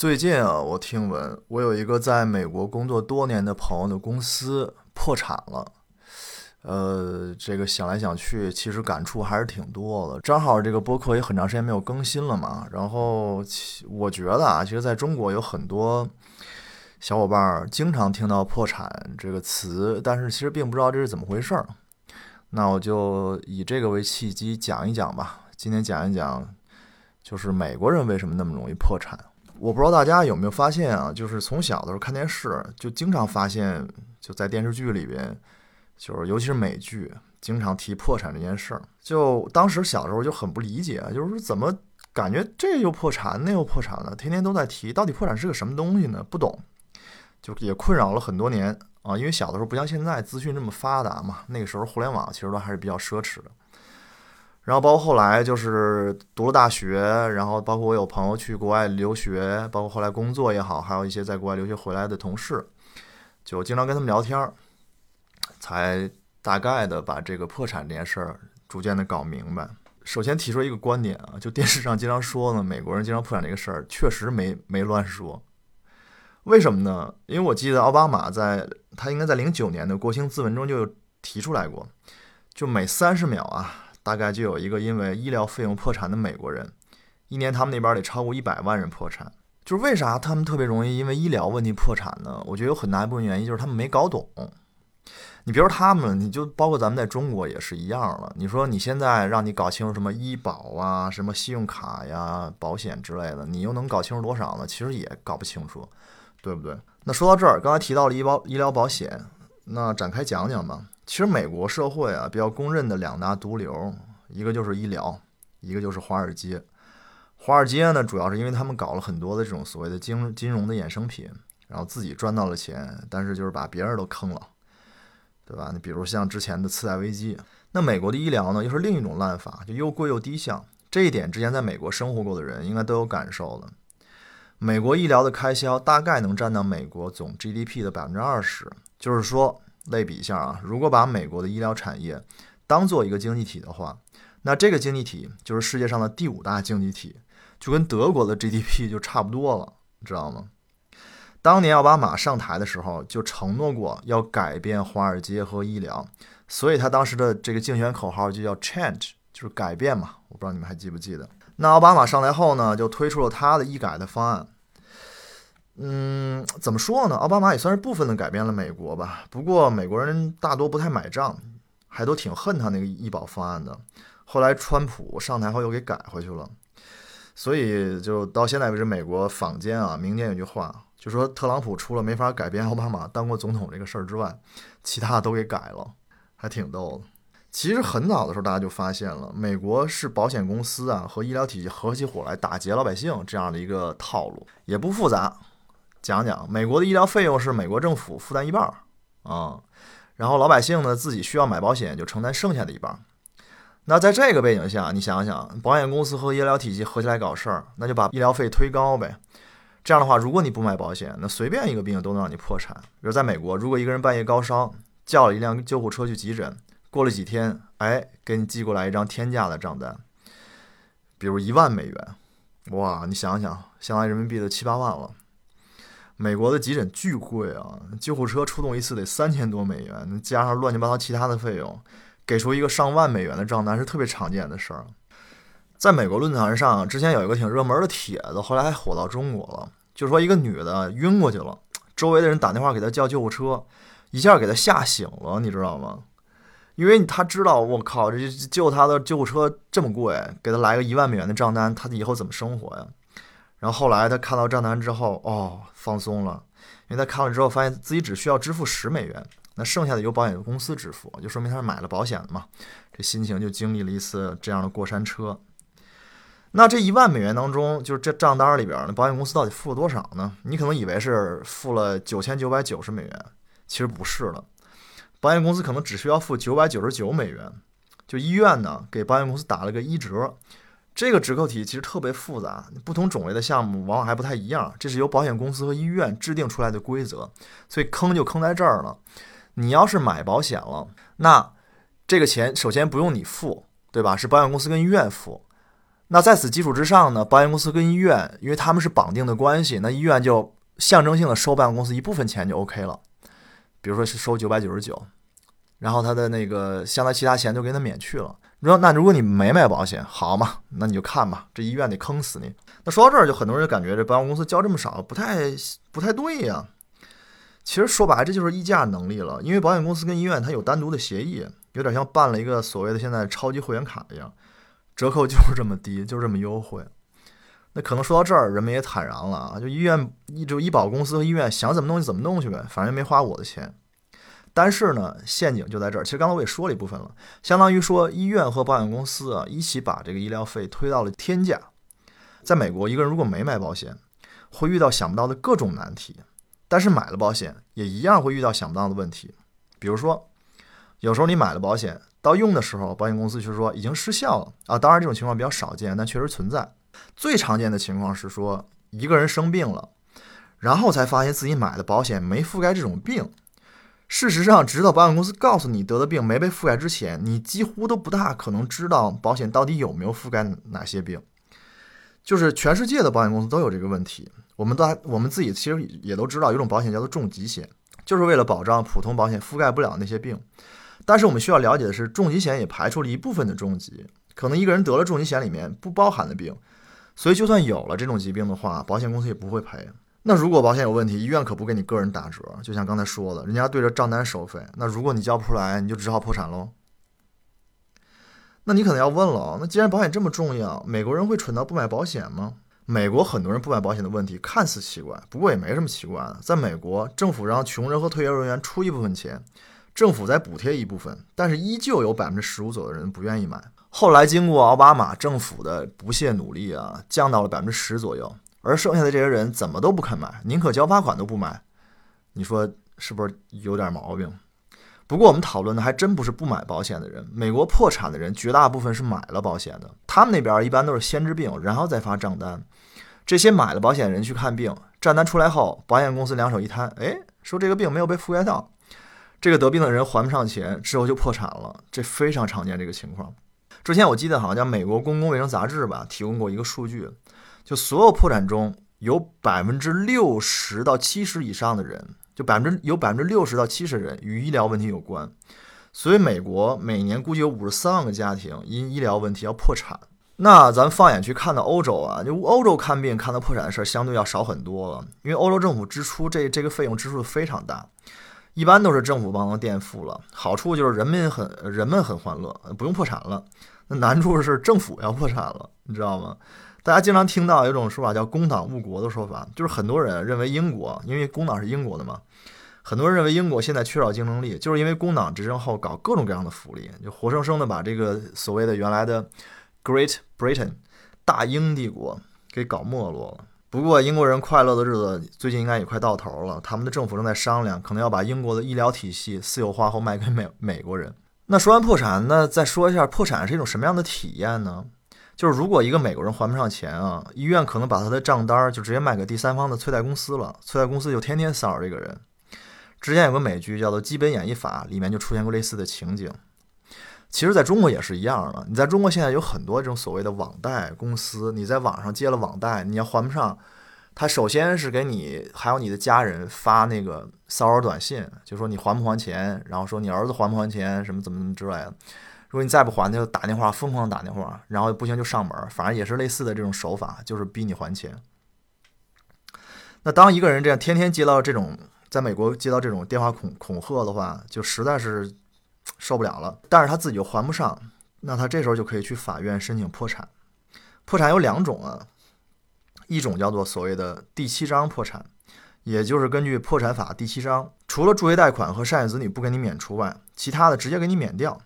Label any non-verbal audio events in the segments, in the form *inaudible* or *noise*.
最近啊，我听闻我有一个在美国工作多年的朋友的公司破产了。呃，这个想来想去，其实感触还是挺多的。正好这个播客也很长时间没有更新了嘛，然后我觉得啊，其实在中国有很多小伙伴经常听到“破产”这个词，但是其实并不知道这是怎么回事儿。那我就以这个为契机讲一讲吧。今天讲一讲，就是美国人为什么那么容易破产。我不知道大家有没有发现啊，就是从小的时候看电视，就经常发现，就在电视剧里边。就是尤其是美剧，经常提破产这件事儿。就当时小时候就很不理解，就是说怎么感觉这又破产，那又破产了，天天都在提，到底破产是个什么东西呢？不懂，就也困扰了很多年啊。因为小的时候不像现在资讯这么发达嘛，那个时候互联网其实都还是比较奢侈的。然后包括后来就是读了大学，然后包括我有朋友去国外留学，包括后来工作也好，还有一些在国外留学回来的同事，就经常跟他们聊天儿。才大概的把这个破产这件事儿逐渐的搞明白。首先提出一个观点啊，就电视上经常说呢，美国人经常破产这个事儿，确实没没乱说。为什么呢？因为我记得奥巴马在他应该在零九年的国情咨文中就提出来过，就每三十秒啊，大概就有一个因为医疗费用破产的美国人，一年他们那边得超过一百万人破产。就是为啥他们特别容易因为医疗问题破产呢？我觉得有很大一部分原因就是他们没搞懂。你比如他们，你就包括咱们在中国也是一样了。你说你现在让你搞清楚什么医保啊、什么信用卡呀、保险之类的，你又能搞清楚多少呢？其实也搞不清楚，对不对？那说到这儿，刚才提到了医保、医疗保险，那展开讲讲吧。其实美国社会啊，比较公认的两大毒瘤，一个就是医疗，一个就是华尔街。华尔街呢，主要是因为他们搞了很多的这种所谓的金金融的衍生品，然后自己赚到了钱，但是就是把别人都坑了。对吧？你比如像之前的次贷危机，那美国的医疗呢，又是另一种烂法，就又贵又低效。这一点之前在美国生活过的人应该都有感受了。美国医疗的开销大概能占到美国总 GDP 的百分之二十。就是说，类比一下啊，如果把美国的医疗产业当做一个经济体的话，那这个经济体就是世界上的第五大经济体，就跟德国的 GDP *laughs* 就差不多了，你知道吗？当年奥巴马上台的时候就承诺过要改变华尔街和医疗，所以他当时的这个竞选口号就叫 “change”，就是改变嘛。我不知道你们还记不记得？那奥巴马上台后呢，就推出了他的医改的方案。嗯，怎么说呢？奥巴马也算是部分的改变了美国吧。不过美国人大多不太买账，还都挺恨他那个医保方案的。后来川普上台后又给改回去了，所以就到现在为止，美国坊间啊，民间有句话。就说特朗普除了没法改变奥巴马当过总统这个事儿之外，其他都给改了，还挺逗的。其实很早的时候，大家就发现了，美国是保险公司啊和医疗体系合起伙来打劫老百姓这样的一个套路，也不复杂。讲讲，美国的医疗费用是美国政府负担一半儿啊，然后老百姓呢自己需要买保险就承担剩下的一半儿。那在这个背景下，你想想，保险公司和医疗体系合起来搞事儿，那就把医疗费推高呗。这样的话，如果你不买保险，那随便一个病都能让你破产。比如在美国，如果一个人半夜高烧，叫了一辆救护车去急诊，过了几天，哎，给你寄过来一张天价的账单，比如一万美元，哇，你想想，相当于人民币的七八万了。美国的急诊巨贵啊，救护车出动一次得三千多美元，加上乱七八糟其他的费用，给出一个上万美元的账单是特别常见的事儿。在美国论坛上，之前有一个挺热门的帖子，后来还火到中国了。就说一个女的晕过去了，周围的人打电话给她叫救护车，一下给她吓醒了，你知道吗？因为她知道，我靠，这救她的救护车这么贵，给她来个一万美元的账单，她以后怎么生活呀？然后后来他看到账单之后，哦，放松了，因为他看了之后发现自己只需要支付十美元，那剩下的由保险公司支付，就说明他是买了保险的嘛。这心情就经历了一次这样的过山车。那这一万美元当中，就是这账单里边，那保险公司到底付了多少呢？你可能以为是付了九千九百九十美元，其实不是了，保险公司可能只需要付九百九十九美元。就医院呢，给保险公司打了个一折。这个折扣体其实特别复杂，不同种类的项目往往还不太一样。这是由保险公司和医院制定出来的规则，所以坑就坑在这儿了。你要是买保险了，那这个钱首先不用你付，对吧？是保险公司跟医院付。那在此基础之上呢，保险公司跟医院，因为他们是绑定的关系，那医院就象征性的收保险公司一部分钱就 OK 了，比如说是收九百九十九，然后他的那个相当其他钱就给他免去了。你说那如果你没买保险，好嘛，那你就看吧，这医院得坑死你。那说到这儿，就很多人就感觉这保险公司交这么少，不太不太对呀。其实说白了，这就是议价能力了，因为保险公司跟医院它有单独的协议，有点像办了一个所谓的现在超级会员卡一样。折扣就是这么低，就是这么优惠。那可能说到这儿，人们也坦然了啊，就医院、就医保公司和医院想怎么弄就怎么弄去呗，反正没花我的钱。但是呢，陷阱就在这儿。其实刚才我也说了一部分了，相当于说医院和保险公司啊一起把这个医疗费推到了天价。在美国，一个人如果没买保险，会遇到想不到的各种难题；但是买了保险，也一样会遇到想不到的问题。比如说，有时候你买了保险。到用的时候，保险公司却说已经失效了啊！当然，这种情况比较少见，但确实存在。最常见的情况是说，一个人生病了，然后才发现自己买的保险没覆盖这种病。事实上，直到保险公司告诉你得的病没被覆盖之前，你几乎都不大可能知道保险到底有没有覆盖哪些病。就是全世界的保险公司都有这个问题。我们都我们自己其实也都知道，有种保险叫做重疾险，就是为了保障普通保险覆盖不了那些病。但是我们需要了解的是，重疾险也排除了一部分的重疾，可能一个人得了重疾险里面不包含的病，所以就算有了这种疾病的话，保险公司也不会赔。那如果保险有问题，医院可不给你个人打折，就像刚才说的，人家对着账单收费。那如果你交不出来，你就只好破产喽。那你可能要问了，那既然保险这么重要，美国人会蠢到不买保险吗？美国很多人不买保险的问题看似奇怪，不过也没什么奇怪的。在美国，政府让穷人和退休人员出一部分钱。政府再补贴一部分，但是依旧有百分之十五左右的人不愿意买。后来经过奥巴马政府的不懈努力啊，降到了百分之十左右，而剩下的这些人怎么都不肯买，宁可交罚款都不买。你说是不是有点毛病？不过我们讨论的还真不是不买保险的人。美国破产的人绝大部分是买了保险的，他们那边一般都是先治病，然后再发账单。这些买了保险的人去看病，账单出来后，保险公司两手一摊，哎，说这个病没有被覆盖到。这个得病的人还不上钱，之后就破产了，这非常常见这个情况。之前我记得好像叫《美国公共卫生杂志》吧，提供过一个数据，就所有破产中有百分之六十到七十以上的人，就百分之有百分之六十到七十人与医疗问题有关。所以美国每年估计有五十三万个家庭因医疗问题要破产。那咱放眼去看到欧洲啊，就欧洲看病看到破产的事儿相对要少很多了，因为欧洲政府支出这这个费用支出非常大。一般都是政府帮忙垫付了，好处就是人民很人们很欢乐，不用破产了。那难处是政府要破产了，你知道吗？大家经常听到有种说法叫“工党误国”的说法，就是很多人认为英国，因为工党是英国的嘛，很多人认为英国现在缺少竞争力，就是因为工党执政后搞各种各样的福利，就活生生的把这个所谓的原来的 Great Britain 大英帝国给搞没落了。不过，英国人快乐的日子最近应该也快到头了。他们的政府正在商量，可能要把英国的医疗体系私有化后卖给美美国人。那说完破产，那再说一下破产是一种什么样的体验呢？就是如果一个美国人还不上钱啊，医院可能把他的账单就直接卖给第三方的催贷公司了，催贷公司就天天骚扰这个人。之前有个美剧叫做《基本演绎法》，里面就出现过类似的情景。其实，在中国也是一样的。你在中国现在有很多这种所谓的网贷公司，你在网上借了网贷，你要还不上，他首先是给你还有你的家人发那个骚扰短信，就说你还不还钱，然后说你儿子还不还钱，什么怎么怎么之类的。如果你再不还，他就打电话疯狂打电话，然后不行就上门，反正也是类似的这种手法，就是逼你还钱。那当一个人这样天天接到这种在美国接到这种电话恐恐吓的话，就实在是。受不了了，但是他自己又还不上，那他这时候就可以去法院申请破产。破产有两种啊，一种叫做所谓的第七章破产，也就是根据破产法第七章，除了助学贷款和赡养子女不给你免除外，其他的直接给你免掉。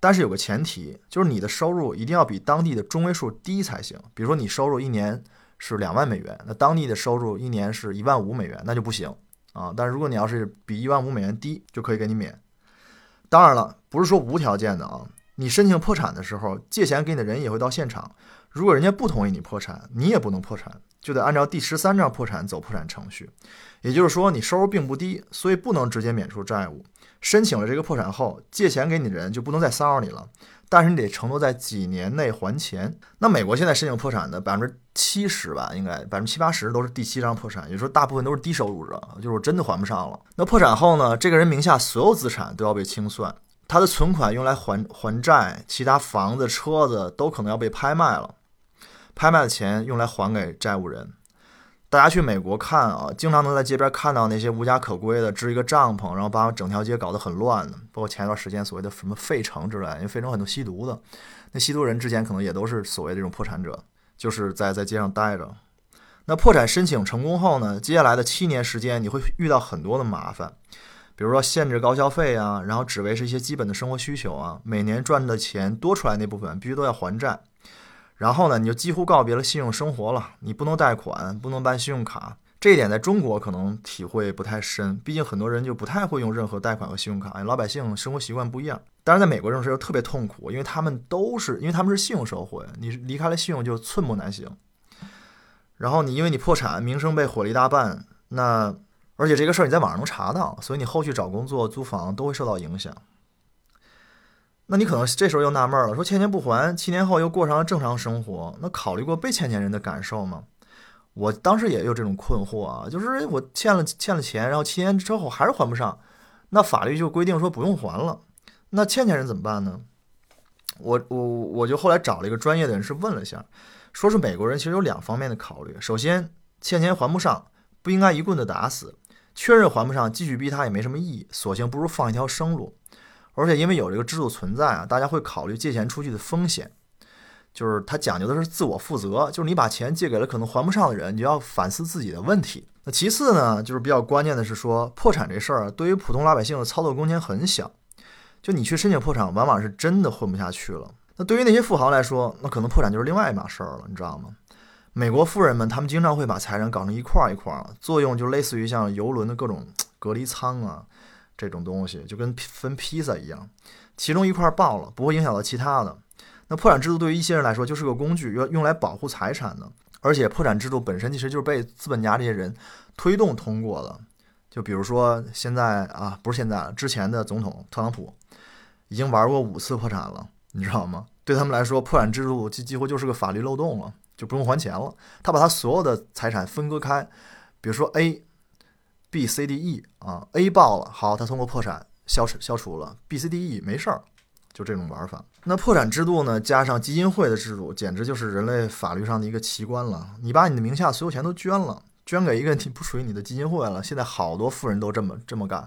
但是有个前提，就是你的收入一定要比当地的中位数低才行。比如说你收入一年是两万美元，那当地的收入一年是一万五美元，那就不行啊。但是如果你要是比一万五美元低，就可以给你免。当然了，不是说无条件的啊。你申请破产的时候，借钱给你的人也会到现场。如果人家不同意你破产，你也不能破产，就得按照第十三章破产走破产程序。也就是说，你收入并不低，所以不能直接免除债务。申请了这个破产后，借钱给你的人就不能再骚扰你了，但是你得承诺在几年内还钱。那美国现在申请破产的百分之七十吧，应该百分之七八十都是第七章破产，也就是说大部分都是低收入者，就是真的还不上了。那破产后呢，这个人名下所有资产都要被清算，他的存款用来还还债，其他房子、车子都可能要被拍卖了，拍卖的钱用来还给债务人。大家去美国看啊，经常能在街边看到那些无家可归的支一个帐篷，然后把整条街搞得很乱的。包括前一段时间所谓的什么费城之类，因为费城很多吸毒的，那吸毒人之前可能也都是所谓的这种破产者，就是在在街上待着。那破产申请成功后呢，接下来的七年时间你会遇到很多的麻烦，比如说限制高消费啊，然后只维持一些基本的生活需求啊，每年赚的钱多出来那部分必须都要还债。然后呢，你就几乎告别了信用生活了。你不能贷款，不能办信用卡，这一点在中国可能体会不太深，毕竟很多人就不太会用任何贷款和信用卡，老百姓生活习惯不一样。但是在美国这种事又特别痛苦，因为他们都是，因为他们是信用社会，你离开了信用就寸步难行。然后你因为你破产，名声被毁了一大半，那而且这个事儿你在网上能查到，所以你后续找工作、租房都会受到影响。那你可能这时候又纳闷了，说欠钱不还，七年后又过上了正常生活，那考虑过被欠钱人的感受吗？我当时也有这种困惑啊，就是我欠了欠了钱，然后七年之后还是还不上，那法律就规定说不用还了，那欠钱人怎么办呢？我我我就后来找了一个专业的人士问了一下，说是美国人其实有两方面的考虑，首先欠钱还不上，不应该一棍子打死，确认还不上，继续逼他也没什么意义，索性不如放一条生路。而且因为有这个制度存在啊，大家会考虑借钱出去的风险，就是它讲究的是自我负责，就是你把钱借给了可能还不上的人，你就要反思自己的问题。那其次呢，就是比较关键的是说，破产这事儿对于普通老百姓的操作空间很小，就你去申请破产，往往是真的混不下去了。那对于那些富豪来说，那可能破产就是另外一码事儿了，你知道吗？美国富人们他们经常会把财产搞成一块儿一块儿，作用就类似于像游轮的各种隔离舱啊。这种东西就跟分披萨一样，其中一块爆了，不会影响到其他的。那破产制度对于一些人来说就是个工具，用用来保护财产的。而且破产制度本身其实就是被资本家这些人推动通过的。就比如说现在啊，不是现在，之前的总统特朗普已经玩过五次破产了，你知道吗？对他们来说，破产制度几几乎就是个法律漏洞了，就不用还钱了。他把他所有的财产分割开，比如说 A。B、C、D、E 啊，A 爆了，好，他通过破产消消除了；B、C、D、E 没事儿，就这种玩法。那破产制度呢，加上基金会的制度，简直就是人类法律上的一个奇观了。你把你的名下所有钱都捐了，捐给一个你不属于你的基金会了。现在好多富人都这么这么干，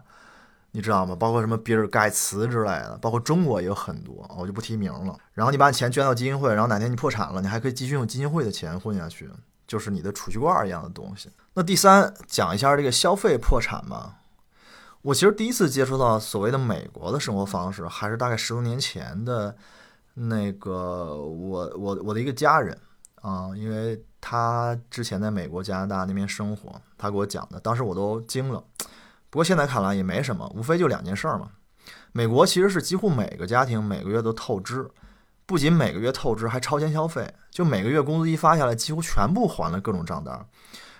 你知道吗？包括什么比尔盖茨之类的，包括中国也有很多，我就不提名了。然后你把你钱捐到基金会，然后哪天你破产了，你还可以继续用基金会的钱混下去。就是你的储蓄罐一样的东西。那第三，讲一下这个消费破产嘛。我其实第一次接触到所谓的美国的生活方式，还是大概十多年前的。那个我我我的一个家人啊，因为他之前在美国、加拿大那边生活，他给我讲的，当时我都惊了。不过现在看来也没什么，无非就两件事儿嘛。美国其实是几乎每个家庭每个月都透支。不仅每个月透支，还超前消费，就每个月工资一发下来，几乎全部还了各种账单，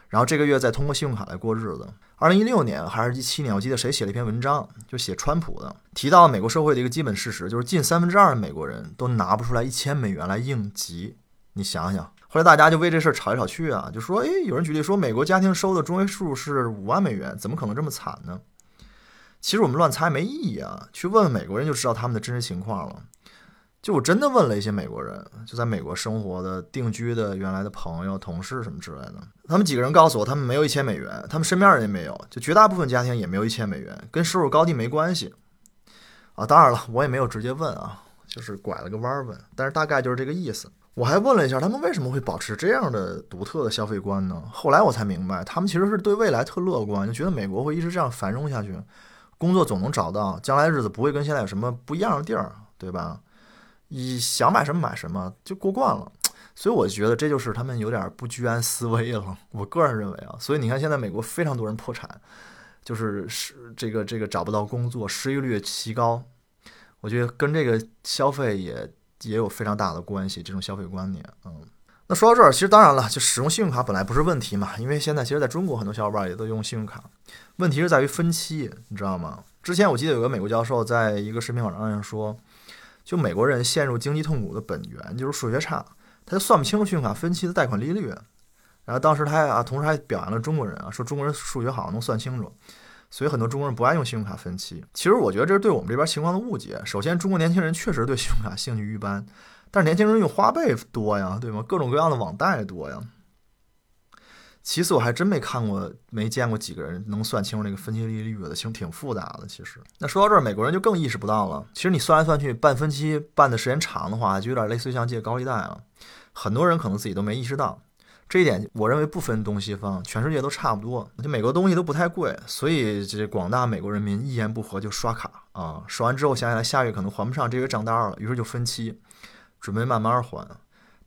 然后这个月再通过信用卡来过日子。二零一六年还是一七年，我记得谁写了一篇文章，就写川普的，提到了美国社会的一个基本事实，就是近三分之二的美国人都拿不出来一千美元来应急。你想想，后来大家就为这事儿吵来吵去啊，就说，诶，有人举例说，美国家庭收的中位数是五万美元，怎么可能这么惨呢？其实我们乱猜没意义啊，去问问美国人就知道他们的真实情况了。就我真的问了一些美国人，就在美国生活的、定居的原来的朋友、同事什么之类的，他们几个人告诉我，他们没有一千美元，他们身边人也没有，就绝大部分家庭也没有一千美元，跟收入高低没关系。啊，当然了，我也没有直接问啊，就是拐了个弯问，但是大概就是这个意思。我还问了一下他们为什么会保持这样的独特的消费观呢？后来我才明白，他们其实是对未来特乐观，就觉得美国会一直这样繁荣下去，工作总能找到，将来日子不会跟现在有什么不一样的地儿，对吧？你想买什么买什么就过惯了，所以我觉得这就是他们有点不居安思危了。我个人认为啊，所以你看现在美国非常多人破产，就是是这个这个找不到工作，失业率奇高。我觉得跟这个消费也也有非常大的关系，这种消费观念，嗯。那说到这儿，其实当然了，就使用信用卡本来不是问题嘛，因为现在其实在中国很多小伙伴也都用信用卡，问题是在于分期，你知道吗？之前我记得有个美国教授在一个视频网站上说，就美国人陷入经济痛苦的本源就是数学差，他就算不清信用卡分期的贷款利率。然后当时他还啊，同时还表扬了中国人啊，说中国人数学好，能算清楚。所以很多中国人不爱用信用卡分期。其实我觉得这是对我们这边情况的误解。首先，中国年轻人确实对信用卡兴趣一般。但是年轻人用花呗多呀，对吗？各种各样的网贷多呀。其次，我还真没看过、没见过几个人能算清楚那个分期利率的，其实挺复杂的。其实，那说到这儿，美国人就更意识不到了。其实你算来算去，办分期办的时间长的话，就有点类似于像借高利贷了。很多人可能自己都没意识到这一点。我认为不分东西方，全世界都差不多。就美国东西都不太贵，所以这广大美国人民一言不合就刷卡啊，刷完之后想起来下月可能还不上这月账单了，于是就分期。准备慢慢还，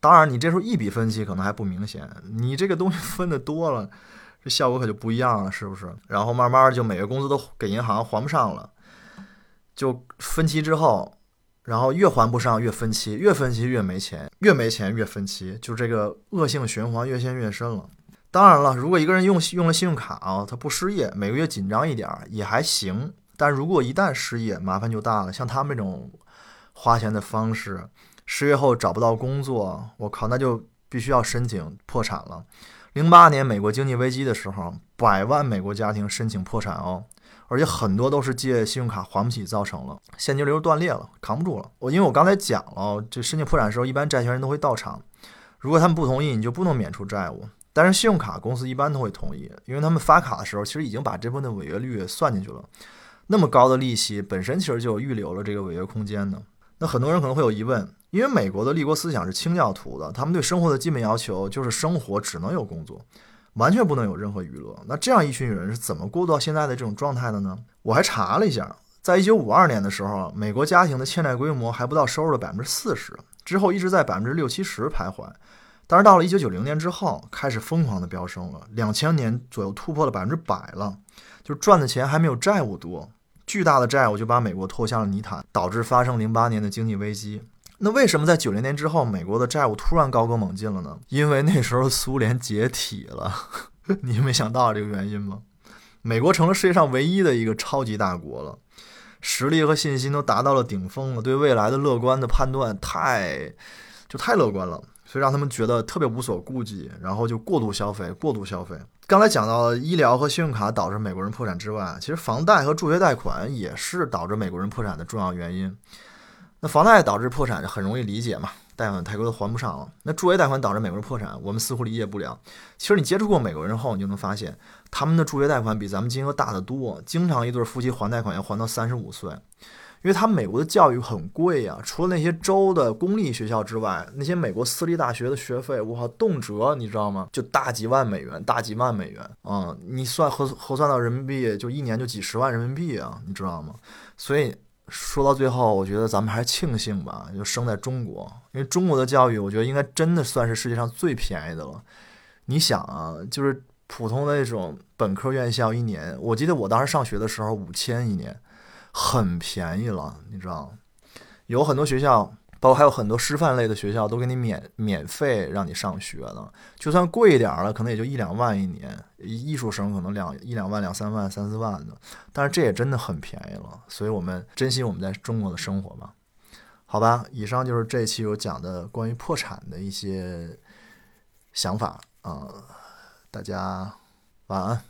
当然你这时候一笔分期可能还不明显，你这个东西 *laughs* 分的多了，这效果可就不一样了，是不是？然后慢慢就每个工资都给银行还不上了，就分期之后，然后越还不上越分期，越分期越没钱，越没钱越分期，就这个恶性循环越陷越深了。当然了，如果一个人用用了信用卡啊，他不失业，每个月紧张一点也还行，但如果一旦失业，麻烦就大了。像他们这种花钱的方式。失业后找不到工作，我靠，那就必须要申请破产了。零八年美国经济危机的时候，百万美国家庭申请破产哦，而且很多都是借信用卡还不起造成了，现金流断裂了，扛不住了。我因为我刚才讲了，这申请破产的时候，一般债权人都会到场，如果他们不同意，你就不能免除债务。但是信用卡公司一般都会同意，因为他们发卡的时候，其实已经把这部分的违约率算进去了。那么高的利息本身其实就预留了这个违约空间呢。那很多人可能会有疑问。因为美国的立国思想是清教徒的，他们对生活的基本要求就是生活只能有工作，完全不能有任何娱乐。那这样一群人是怎么过渡到现在的这种状态的呢？我还查了一下，在一九五二年的时候，美国家庭的欠债规模还不到收入的百分之四十，之后一直在百分之六七十徘徊。但是到了一九九零年之后，开始疯狂的飙升了，两千年左右突破了百分之百了，就赚的钱还没有债务多，巨大的债务就把美国拖向了泥潭，导致发生零八年的经济危机。那为什么在九零年之后，美国的债务突然高歌猛进了呢？因为那时候苏联解体了，*laughs* 你没想到这个原因吗？美国成了世界上唯一的一个超级大国了，实力和信心都达到了顶峰了，对未来的乐观的判断太就太乐观了，所以让他们觉得特别无所顾忌，然后就过度消费，过度消费。刚才讲到医疗和信用卡导致美国人破产之外，其实房贷和助学贷款也是导致美国人破产的重要原因。那房贷导致破产很容易理解嘛，贷款太多都还不上了。那助学贷款导致美国人破产，我们似乎理解不了。其实你接触过美国人后，你就能发现，他们的助学贷款比咱们金额大得多，经常一对夫妻还贷款要还到三十五岁，因为他美国的教育很贵呀。除了那些州的公立学校之外，那些美国私立大学的学费，我，动辄你知道吗？就大几万美元，大几万美元啊！你算核核算到人民币，就一年就几十万人民币啊，你知道吗？所以。说到最后，我觉得咱们还是庆幸吧，就生在中国，因为中国的教育，我觉得应该真的算是世界上最便宜的了。你想啊，就是普通的那种本科院校，一年，我记得我当时上学的时候五千一年，很便宜了，你知道，有很多学校。包括还有很多师范类的学校都给你免免费让你上学呢，就算贵一点了，可能也就一两万一年。艺术生可能两一两万、两三万、三四万的，但是这也真的很便宜了。所以我们珍惜我们在中国的生活吧。好吧，以上就是这期有讲的关于破产的一些想法啊，大家晚安。